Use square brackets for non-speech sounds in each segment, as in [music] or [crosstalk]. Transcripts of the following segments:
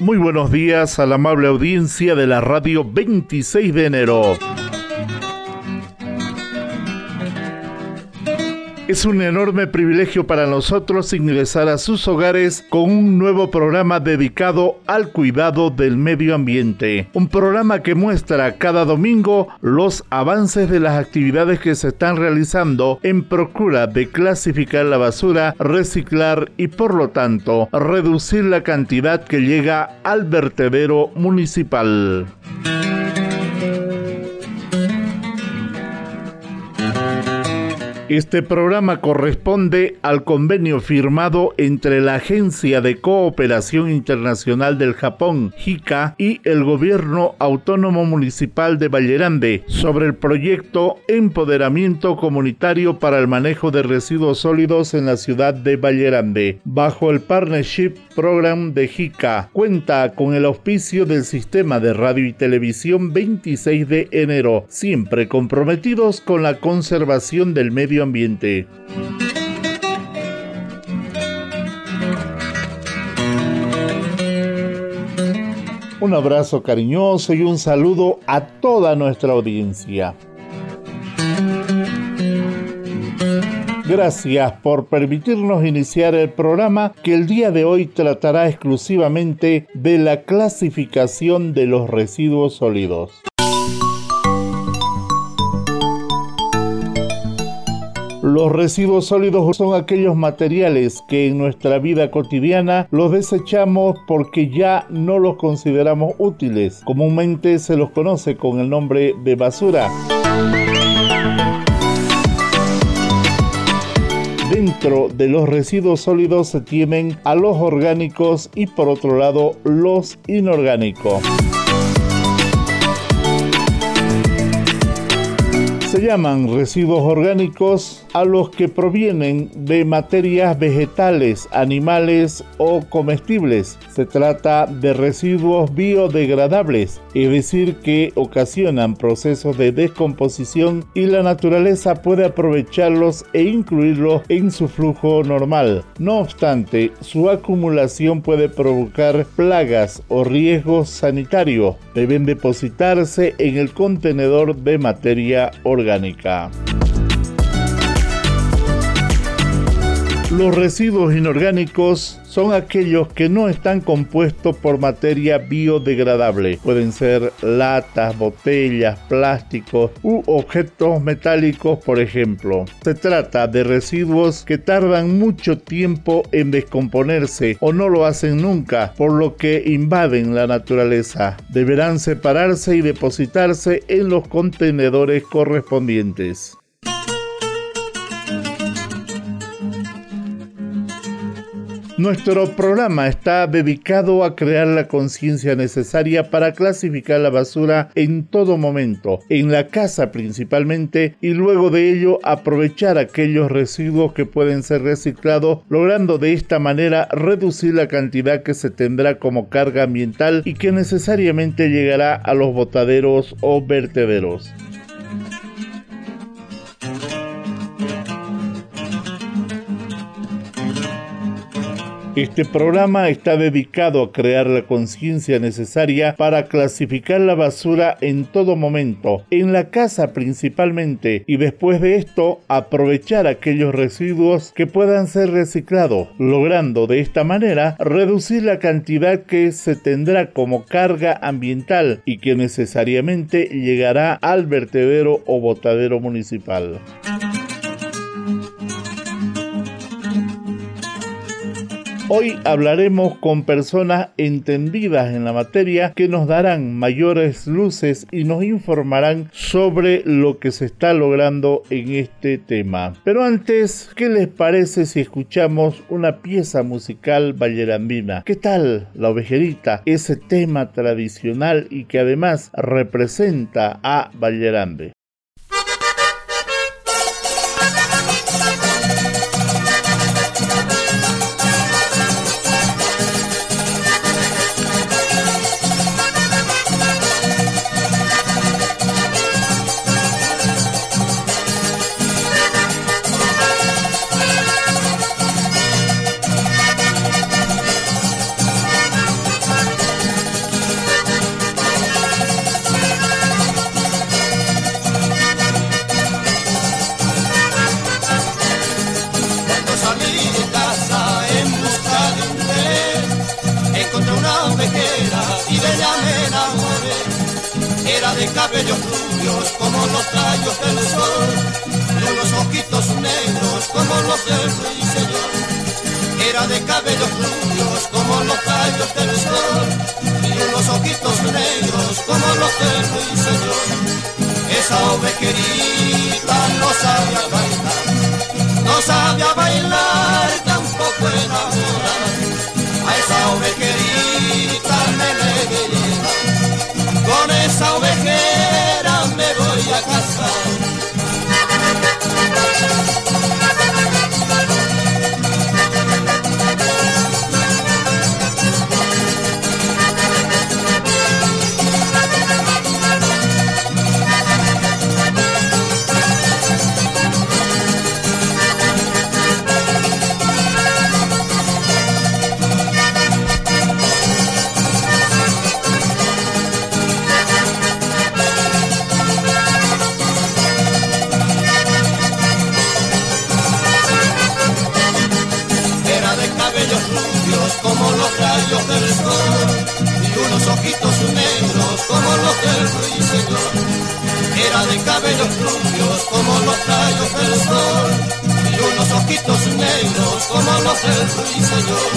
Muy buenos días a la amable audiencia de la radio 26 de enero. Es un enorme privilegio para nosotros ingresar a sus hogares con un nuevo programa dedicado al cuidado del medio ambiente. Un programa que muestra cada domingo los avances de las actividades que se están realizando en procura de clasificar la basura, reciclar y por lo tanto reducir la cantidad que llega al vertedero municipal. Este programa corresponde al convenio firmado entre la Agencia de Cooperación Internacional del Japón, JICA, y el Gobierno Autónomo Municipal de Vallerande sobre el proyecto Empoderamiento Comunitario para el Manejo de Residuos Sólidos en la ciudad de Vallerande, bajo el Partnership Program de JICA. Cuenta con el auspicio del Sistema de Radio y Televisión 26 de enero, siempre comprometidos con la conservación del medio ambiente. Un abrazo cariñoso y un saludo a toda nuestra audiencia. Gracias por permitirnos iniciar el programa que el día de hoy tratará exclusivamente de la clasificación de los residuos sólidos. Los residuos sólidos son aquellos materiales que en nuestra vida cotidiana los desechamos porque ya no los consideramos útiles. Comúnmente se los conoce con el nombre de basura. Dentro de los residuos sólidos se tienen a los orgánicos y por otro lado los inorgánicos. Se llaman residuos orgánicos a los que provienen de materias vegetales, animales o comestibles. Se trata de residuos biodegradables, es decir, que ocasionan procesos de descomposición y la naturaleza puede aprovecharlos e incluirlos en su flujo normal. No obstante, su acumulación puede provocar plagas o riesgos sanitarios. Deben depositarse en el contenedor de materia orgánica orgánica. Los residuos inorgánicos son aquellos que no están compuestos por materia biodegradable. Pueden ser latas, botellas, plásticos u objetos metálicos, por ejemplo. Se trata de residuos que tardan mucho tiempo en descomponerse o no lo hacen nunca, por lo que invaden la naturaleza. Deberán separarse y depositarse en los contenedores correspondientes. Nuestro programa está dedicado a crear la conciencia necesaria para clasificar la basura en todo momento, en la casa principalmente, y luego de ello aprovechar aquellos residuos que pueden ser reciclados, logrando de esta manera reducir la cantidad que se tendrá como carga ambiental y que necesariamente llegará a los botaderos o vertederos. Este programa está dedicado a crear la conciencia necesaria para clasificar la basura en todo momento, en la casa principalmente, y después de esto aprovechar aquellos residuos que puedan ser reciclados, logrando de esta manera reducir la cantidad que se tendrá como carga ambiental y que necesariamente llegará al vertedero o botadero municipal. Hoy hablaremos con personas entendidas en la materia que nos darán mayores luces y nos informarán sobre lo que se está logrando en este tema. Pero antes, ¿qué les parece si escuchamos una pieza musical vallerandina? ¿Qué tal la ovejerita? Ese tema tradicional y que además representa a Vallerande. Del ruiseñor. Esa ovejerita no sabía bailar, no sabía bailar, como los rayos del sol y unos ojitos negros como los del ruiseñor.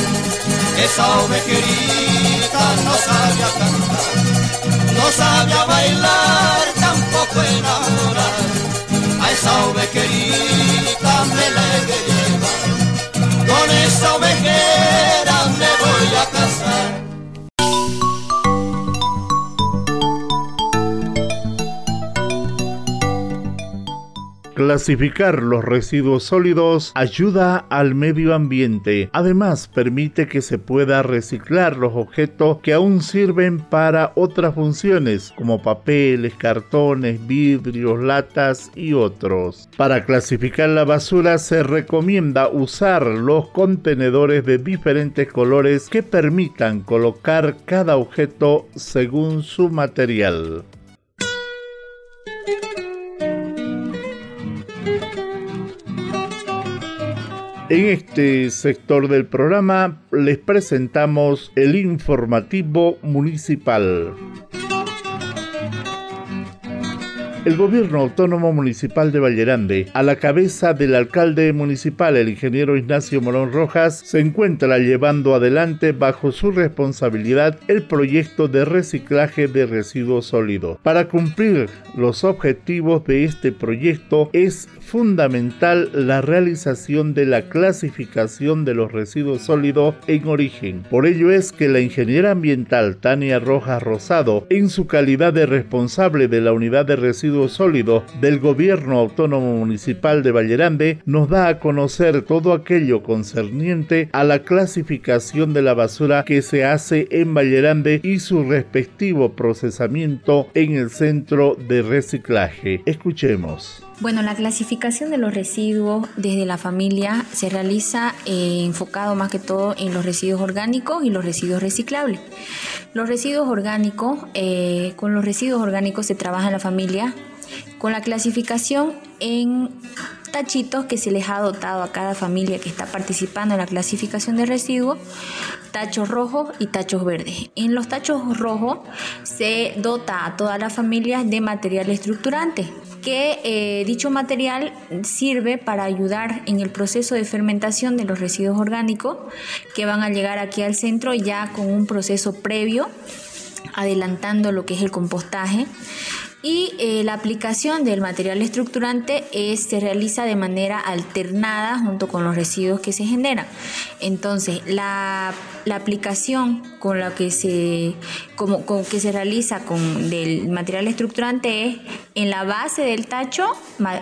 Esa ovejerita no sabía cantar, no sabía bailar, tampoco enamorar. A esa ovejerita me la he de llevar, con esa ovejera voy a casar. Clasificar los residuos sólidos ayuda al medio ambiente. Además, permite que se pueda reciclar los objetos que aún sirven para otras funciones, como papeles, cartones, vidrios, latas y otros. Para clasificar la basura se recomienda usar los contenedores de diferentes colores que permitan colocar cada objeto según su material. En este sector del programa les presentamos el informativo municipal. El gobierno autónomo municipal de Vallerande, a la cabeza del alcalde municipal, el ingeniero Ignacio Morón Rojas, se encuentra llevando adelante bajo su responsabilidad el proyecto de reciclaje de residuos sólidos. Para cumplir los objetivos de este proyecto es fundamental la realización de la clasificación de los residuos sólidos en origen. Por ello es que la ingeniera ambiental Tania Rojas Rosado, en su calidad de responsable de la unidad de residuos sólidos del Gobierno Autónomo Municipal de Vallerande, nos da a conocer todo aquello concerniente a la clasificación de la basura que se hace en Vallerande y su respectivo procesamiento en el centro de reciclaje. Escuchemos. Bueno, la clasificación de los residuos desde la familia se realiza eh, enfocado más que todo en los residuos orgánicos y los residuos reciclables. Los residuos orgánicos, eh, con los residuos orgánicos se trabaja en la familia con la clasificación en tachitos que se les ha dotado a cada familia que está participando en la clasificación de residuos, tachos rojos y tachos verdes. En los tachos rojos se dota a todas las familias de material estructurante que eh, dicho material sirve para ayudar en el proceso de fermentación de los residuos orgánicos que van a llegar aquí al centro ya con un proceso previo adelantando lo que es el compostaje y eh, la aplicación del material estructurante se realiza de manera alternada junto con los residuos que se generan. Entonces, la, aplicación con la que se, como, que se realiza con del material estructurante es en la base del tacho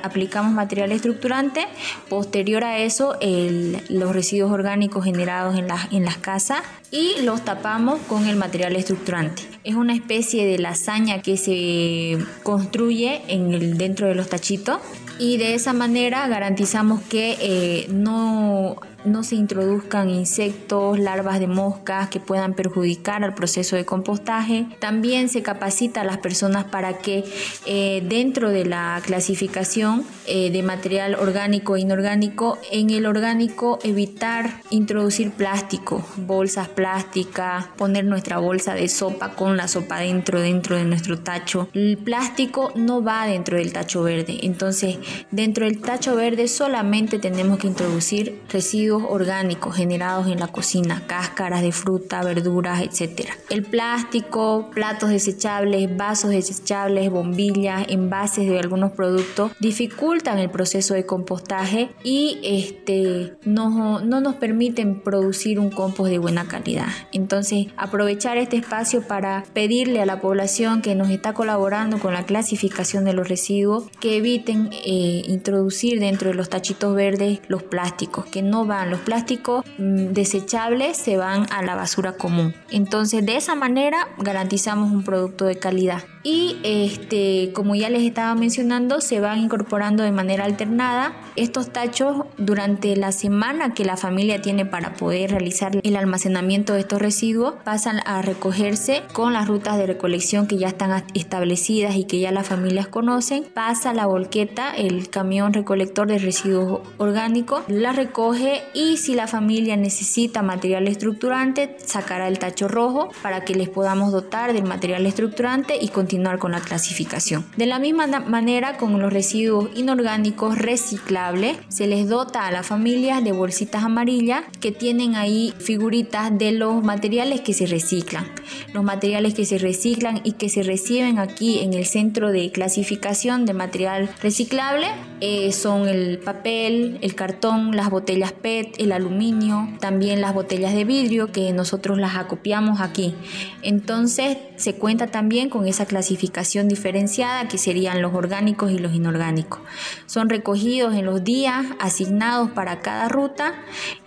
aplicamos material estructurante, posterior a eso los residuos orgánicos generados en, en las casas y los tapamos con el material estructurante. Es una especie de lasaña que se construye en el, dentro de los tachitos y de esa manera garantizamos que eh, no no se introduzcan insectos, larvas de moscas que puedan perjudicar al proceso de compostaje. También se capacita a las personas para que eh, dentro de la clasificación eh, de material orgánico e inorgánico, en el orgánico evitar introducir plástico, bolsas plásticas, poner nuestra bolsa de sopa con la sopa dentro, dentro de nuestro tacho. El plástico no va dentro del tacho verde, entonces dentro del tacho verde solamente tenemos que introducir residuos orgánicos generados en la cocina, cáscaras de fruta, verduras, etc. El plástico, platos desechables, vasos desechables, bombillas, envases de algunos productos dificultan el proceso de compostaje y este, no, no nos permiten producir un compost de buena calidad. Entonces, aprovechar este espacio para pedirle a la población que nos está colaborando con la clasificación de los residuos que eviten eh, introducir dentro de los tachitos verdes los plásticos, que no van, los plásticos mm, desechables se van a la basura común. Entonces, de esa manera garantizamos un producto de calidad. Y este, como ya les estaba mencionando, se van incorporando de manera alternada estos tachos durante la semana que la familia tiene para poder realizar el almacenamiento de estos residuos, pasan a recogerse con las rutas de recolección que ya están establecidas y que ya las familias conocen. Pasa la volqueta, el camión recolector de residuos orgánicos, la recoge y si la familia necesita material estructurante, sacará el tacho rojo para que les podamos dotar del material estructurante y continuar con la clasificación. De la misma manera, con los residuos inorgánicos reciclables, se les dota a las familias de bolsitas amarillas que tienen ahí figuritas de los materiales que se reciclan. Los materiales que se reciclan y que se reciben aquí en el centro de clasificación de material reciclable eh, son el papel, el cartón, las botellas PET, el aluminio, también las botellas de vidrio que nosotros las acopiamos aquí. Entonces se cuenta también con esa clasificación diferenciada que serían los orgánicos y los inorgánicos. Son recogidos en los días asignados para cada ruta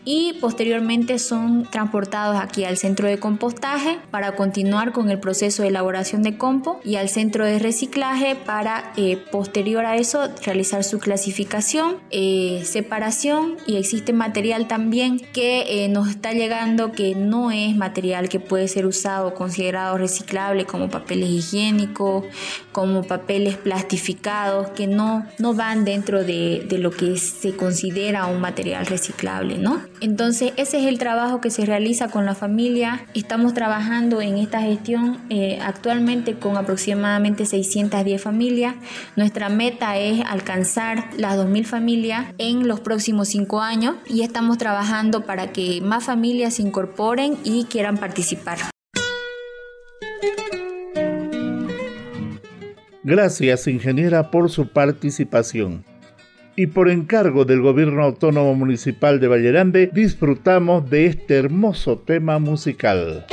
y posteriormente son transportados aquí al centro de compostaje para continuar con el proceso de elaboración de compost y al centro de reciclaje para eh, posterior a eso realizar su clasificación, eh, separación y existe material también que eh, nos está llegando que no es material que puede ser usado considerado reciclable como papeles higiénicos, como papeles plastificados que no, no van dentro de, de lo que se considera un material reciclable, ¿no? Entonces ese es el trabajo que se realiza con la familia. Estamos trabajando en esta gestión eh, actualmente con aproximadamente 610 familias. Nuestra meta es alcanzar las 2.000 familias en los próximos cinco años y estamos trabajando para que más familias se incorporen y quieran participar. Gracias, ingeniera, por su participación y por encargo del Gobierno Autónomo Municipal de Vallerambe disfrutamos de este hermoso tema musical.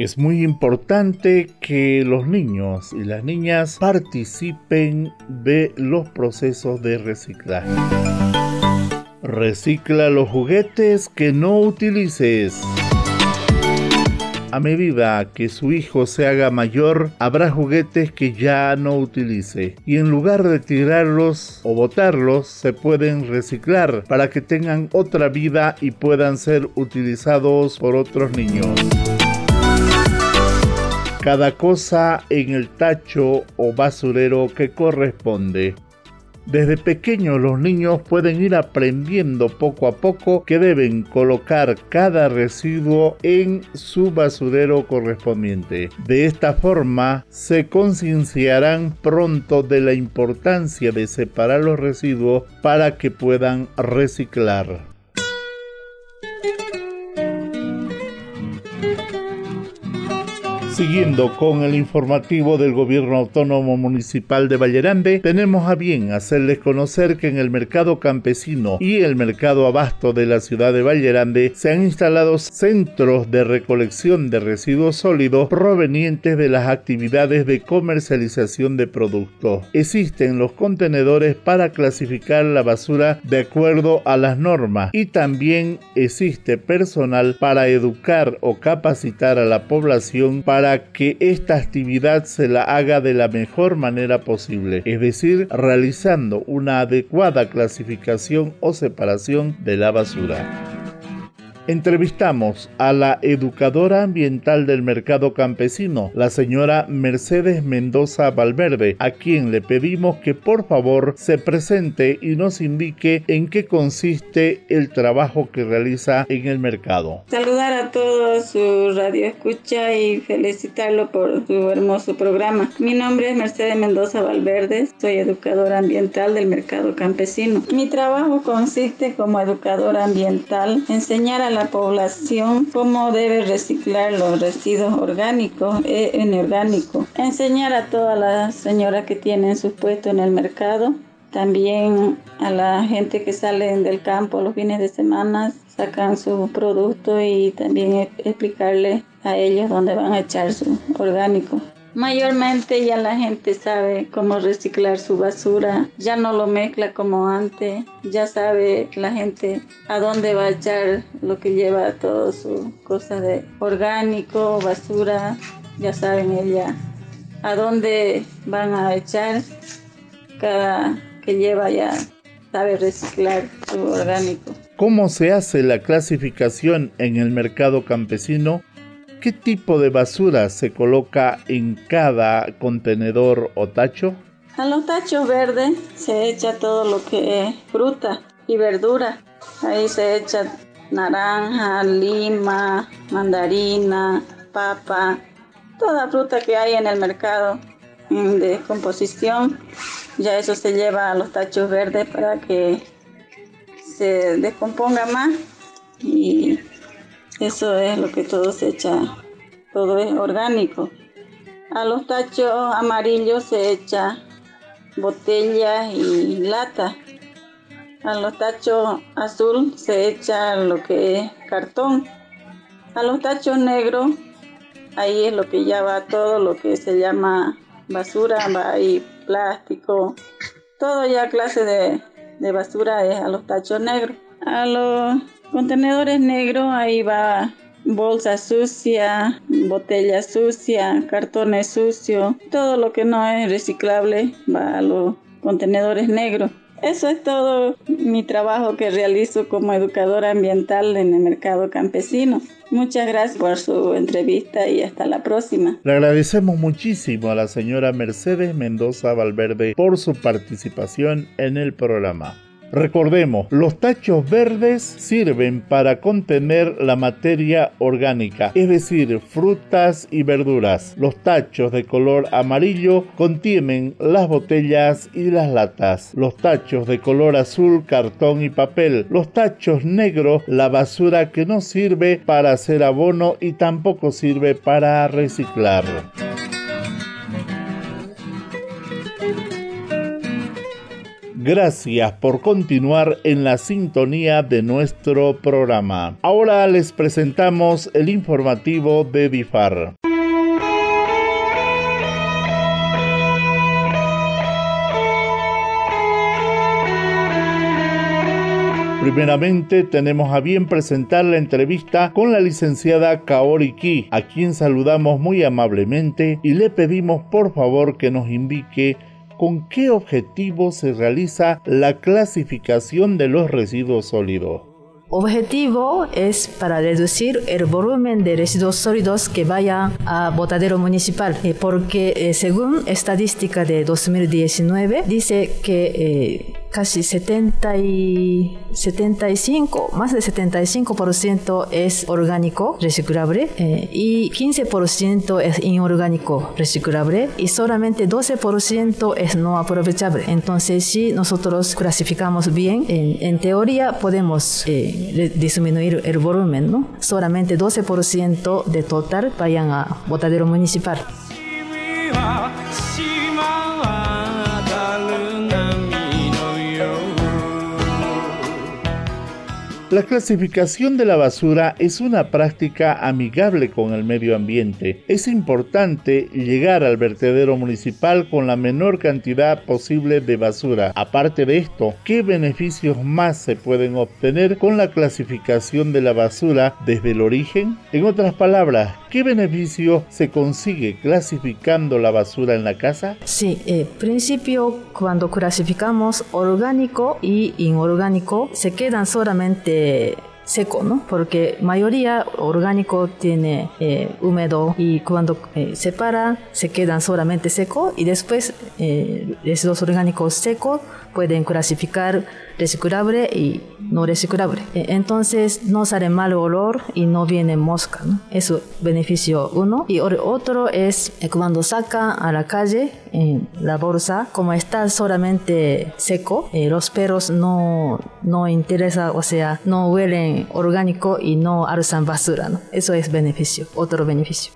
Es muy importante que los niños y las niñas participen de los procesos de reciclaje. Recicla los juguetes que no utilices. A medida que su hijo se haga mayor, habrá juguetes que ya no utilice y en lugar de tirarlos o botarlos, se pueden reciclar para que tengan otra vida y puedan ser utilizados por otros niños. Cada cosa en el tacho o basurero que corresponde. Desde pequeños los niños pueden ir aprendiendo poco a poco que deben colocar cada residuo en su basurero correspondiente. De esta forma se concienciarán pronto de la importancia de separar los residuos para que puedan reciclar. Siguiendo con el informativo del Gobierno Autónomo Municipal de Vallerande, tenemos a bien hacerles conocer que en el mercado campesino y el mercado abasto de la ciudad de Vallerande se han instalado centros de recolección de residuos sólidos provenientes de las actividades de comercialización de productos. Existen los contenedores para clasificar la basura de acuerdo a las normas y también existe personal para educar o capacitar a la población para que esta actividad se la haga de la mejor manera posible, es decir, realizando una adecuada clasificación o separación de la basura. Entrevistamos a la educadora ambiental del mercado campesino, la señora Mercedes Mendoza Valverde, a quien le pedimos que por favor se presente y nos indique en qué consiste el trabajo que realiza en el mercado. Saludar a todos su radio escucha y felicitarlo por su hermoso programa. Mi nombre es Mercedes Mendoza Valverde, soy educadora ambiental del mercado campesino. Mi trabajo consiste como educadora ambiental enseñar a la población cómo debe reciclar los residuos orgánicos e inorgánicos. Enseñar a todas las señoras que tienen sus puestos en el mercado, también a la gente que salen del campo los fines de semana, sacan su producto y también explicarle a ellos dónde van a echar su orgánico. Mayormente ya la gente sabe cómo reciclar su basura, ya no lo mezcla como antes, ya sabe la gente a dónde va a echar lo que lleva todo su cosa de orgánico, basura, ya saben ella a dónde van a echar cada que lleva ya sabe reciclar su orgánico. ¿Cómo se hace la clasificación en el mercado campesino ¿Qué tipo de basura se coloca en cada contenedor o tacho? A los tachos verdes se echa todo lo que es fruta y verdura. Ahí se echa naranja, lima, mandarina, papa, toda fruta que hay en el mercado de descomposición. Ya eso se lleva a los tachos verdes para que se descomponga más y eso es lo que todo se echa, todo es orgánico. A los tachos amarillos se echa botella y lata. A los tachos azul se echa lo que es cartón. A los tachos negros, ahí es lo que ya va todo lo que se llama basura, va ahí plástico, todo ya clase de, de basura es a los tachos negros. A los Contenedores negros, ahí va bolsa sucia, botella sucia, cartones sucios, todo lo que no es reciclable va a los contenedores negros. Eso es todo mi trabajo que realizo como educadora ambiental en el mercado campesino. Muchas gracias por su entrevista y hasta la próxima. Le agradecemos muchísimo a la señora Mercedes Mendoza Valverde por su participación en el programa. Recordemos, los tachos verdes sirven para contener la materia orgánica, es decir, frutas y verduras. Los tachos de color amarillo contienen las botellas y las latas. Los tachos de color azul, cartón y papel. Los tachos negros, la basura que no sirve para hacer abono y tampoco sirve para reciclar. Gracias por continuar en la sintonía de nuestro programa. Ahora les presentamos el informativo de DIFAR. Primeramente tenemos a bien presentar la entrevista con la licenciada Kaori Ki, a quien saludamos muy amablemente y le pedimos por favor que nos indique con qué objetivo se realiza la clasificación de los residuos sólidos. Objetivo es para reducir el volumen de residuos sólidos que vayan a botadero municipal, eh, porque eh, según estadística de 2019 dice que eh, casi 70 y 75, más de 75% es orgánico reciclable y 15% es inorgánico reciclable y solamente 12% es no aprovechable. Entonces, si nosotros clasificamos bien, en, en teoría podemos disminuir el volumen, ¿no? Solamente 12% de total vayan a botadero municipal. La clasificación de la basura es una práctica amigable con el medio ambiente. Es importante llegar al vertedero municipal con la menor cantidad posible de basura. Aparte de esto, ¿qué beneficios más se pueden obtener con la clasificación de la basura desde el origen? En otras palabras, ¿qué beneficio se consigue clasificando la basura en la casa? Sí, en eh, principio cuando clasificamos orgánico y inorgánico se quedan solamente seco, ¿no? Porque mayoría orgánico tiene eh, húmedo y cuando eh, se para se quedan solamente seco y después eh, residuos orgánicos secos pueden clasificar reciclable y no reciclable. E, entonces no sale mal olor y no viene mosca. ¿no? Eso es beneficio uno. Y otro es eh, cuando saca a la calle en la bolsa, como está solamente seco, eh, los perros no, no interesa, o sea, no huelen orgánico y no alzan basura. ¿no? Eso es beneficio, otro beneficio.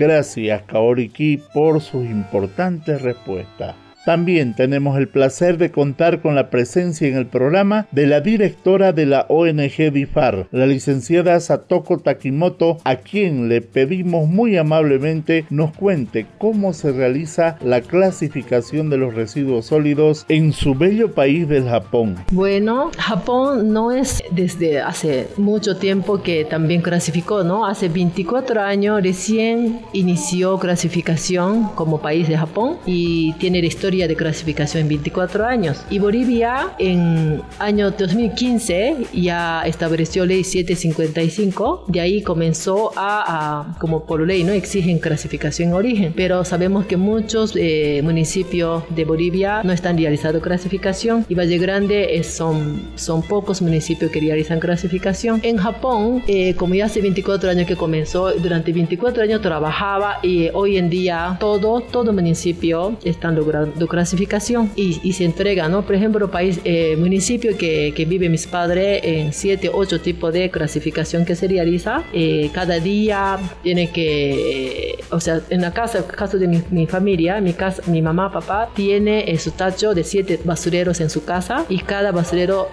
Gracias Kaoriki por sus importantes respuestas. También tenemos el placer de contar con la presencia en el programa de la directora de la ONG DIFAR, la licenciada Satoko Takimoto, a quien le pedimos muy amablemente nos cuente cómo se realiza la clasificación de los residuos sólidos en su bello país del Japón. Bueno, Japón no es desde hace mucho tiempo que también clasificó, ¿no? Hace 24 años recién inició clasificación como país de Japón y tiene la historia de clasificación en 24 años. Y Bolivia en año 2015 ya estableció ley 755, de ahí comenzó a, como por ley, ¿no? Exigen clasificación en origen, pero sabemos que muchos eh, municipios de Bolivia no están realizando clasificación y Valle Grande es, son, son pocos municipios que realizan clasificación. En Japón, eh, como ya hace 24 años que comenzó, durante 24 años trabajaba y hoy en día todo, todo municipio están logrando clasificación y, se entrega, ¿no? Por ejemplo, país, eh, municipio que, que, vive mis padres en 7, 8 tipos de clasificación que se realiza. Eh, cada día tiene que, eh, o sea, en la casa, caso de mi, familia, mi, casa, mi mamá, papá, tiene su tacho de 7 basureros en su casa y cada basurero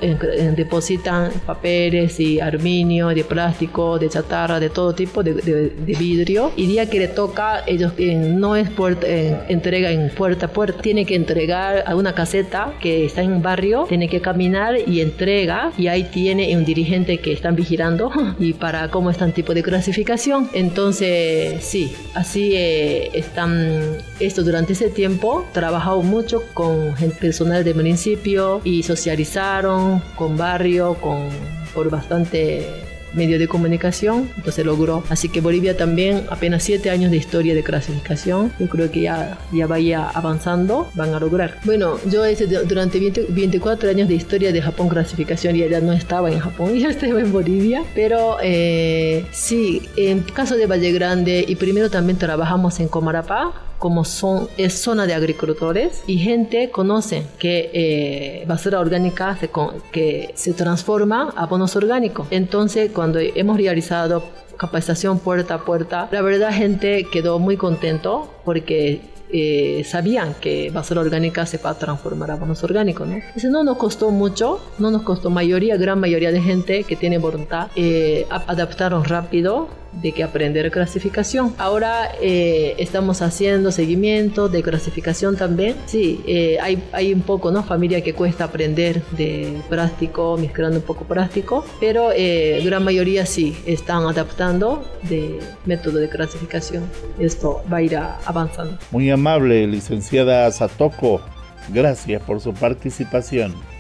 depositan papeles y aluminio, de plástico, de chatarra, de todo tipo, de, de, vidrio. Y día que le toca, ellos no es puerta, entrega en puerta a puerta, tiene que entregar a una caseta que está en un barrio, tiene que caminar y entrega y ahí tiene un dirigente que están vigilando [laughs] y para cómo están tipo de clasificación. Entonces, sí, así eh, están, esto durante ese tiempo, trabajado mucho con personal del municipio y socializaron con barrio, con por bastante medio de comunicación, entonces logró. Así que Bolivia también, apenas siete años de historia de clasificación, yo creo que ya, ya vaya avanzando, van a lograr. Bueno, yo durante 24 años de historia de Japón clasificación y ya no estaba en Japón, [laughs] ya estaba en Bolivia, pero eh, sí, en caso de Valle Grande y primero también trabajamos en Comarapá, como son, es zona de agricultores y gente conoce que eh, basura orgánica se, que se transforma a bonos orgánicos. Entonces, cuando hemos realizado capacitación puerta a puerta, la verdad gente quedó muy contento porque eh, sabían que basura orgánica se va a transformar a bonos orgánicos, ¿no? Entonces no nos costó mucho, no nos costó mayoría, gran mayoría de gente que tiene voluntad, eh, adaptaron rápido de que aprender clasificación. Ahora eh, estamos haciendo seguimiento de clasificación también. Sí, eh, hay, hay un poco, ¿no? Familia que cuesta aprender de práctico, mezclando un poco práctico, pero eh, gran mayoría sí están adaptando de método de clasificación. Esto va a ir avanzando. Muy amable, licenciada Satoko. Gracias por su participación.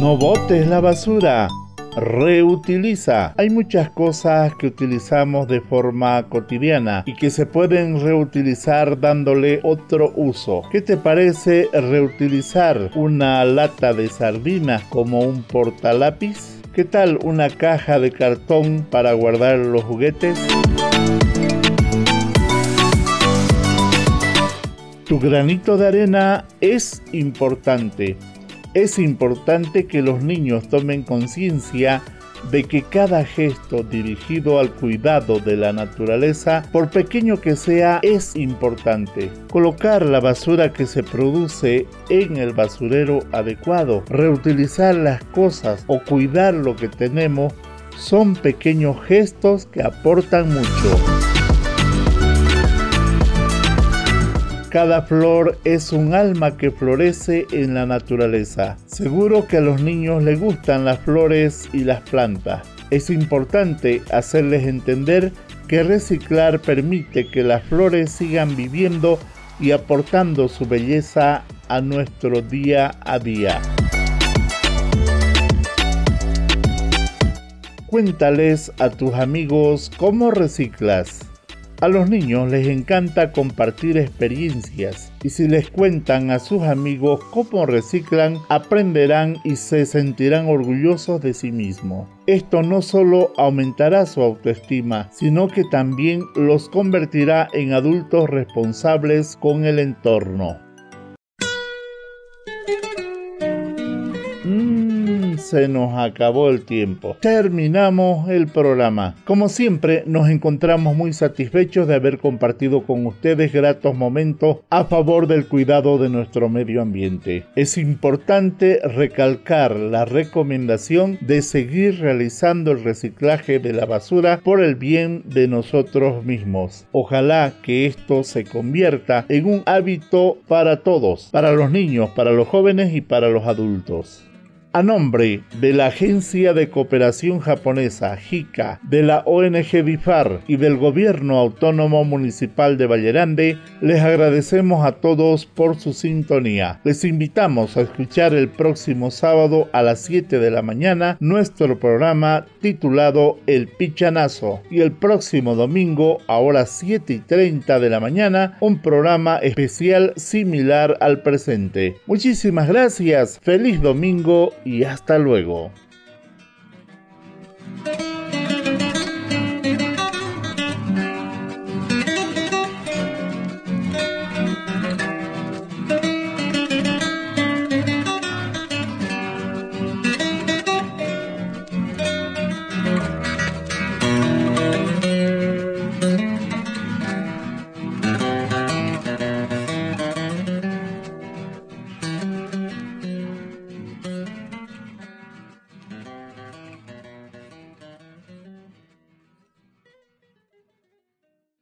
No botes la basura. Reutiliza. Hay muchas cosas que utilizamos de forma cotidiana y que se pueden reutilizar dándole otro uso. ¿Qué te parece reutilizar una lata de sardina como un portalápiz? ¿Qué tal una caja de cartón para guardar los juguetes? Tu granito de arena es importante es importante que los niños tomen conciencia de que cada gesto dirigido al cuidado de la naturaleza, por pequeño que sea, es importante. Colocar la basura que se produce en el basurero adecuado, reutilizar las cosas o cuidar lo que tenemos son pequeños gestos que aportan mucho. Cada flor es un alma que florece en la naturaleza. Seguro que a los niños les gustan las flores y las plantas. Es importante hacerles entender que reciclar permite que las flores sigan viviendo y aportando su belleza a nuestro día a día. Cuéntales a tus amigos cómo reciclas. A los niños les encanta compartir experiencias y si les cuentan a sus amigos cómo reciclan, aprenderán y se sentirán orgullosos de sí mismos. Esto no solo aumentará su autoestima, sino que también los convertirá en adultos responsables con el entorno. Se nos acabó el tiempo. Terminamos el programa. Como siempre, nos encontramos muy satisfechos de haber compartido con ustedes gratos momentos a favor del cuidado de nuestro medio ambiente. Es importante recalcar la recomendación de seguir realizando el reciclaje de la basura por el bien de nosotros mismos. Ojalá que esto se convierta en un hábito para todos, para los niños, para los jóvenes y para los adultos. A nombre de la Agencia de Cooperación Japonesa JICA, de la ONG BIFAR y del Gobierno Autónomo Municipal de Vallerande, les agradecemos a todos por su sintonía. Les invitamos a escuchar el próximo sábado a las 7 de la mañana nuestro programa titulado El Pichanazo y el próximo domingo a las 7 y 30 de la mañana un programa especial similar al presente. Muchísimas gracias, feliz domingo y hasta luego.